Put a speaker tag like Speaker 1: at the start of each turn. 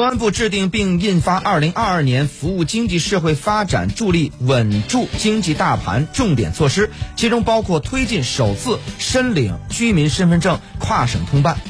Speaker 1: 公安部制定并印发二零二二年服务经济社会发展助力稳住经济大盘重点措施其中包括推进首次申领居民身份证跨省通办。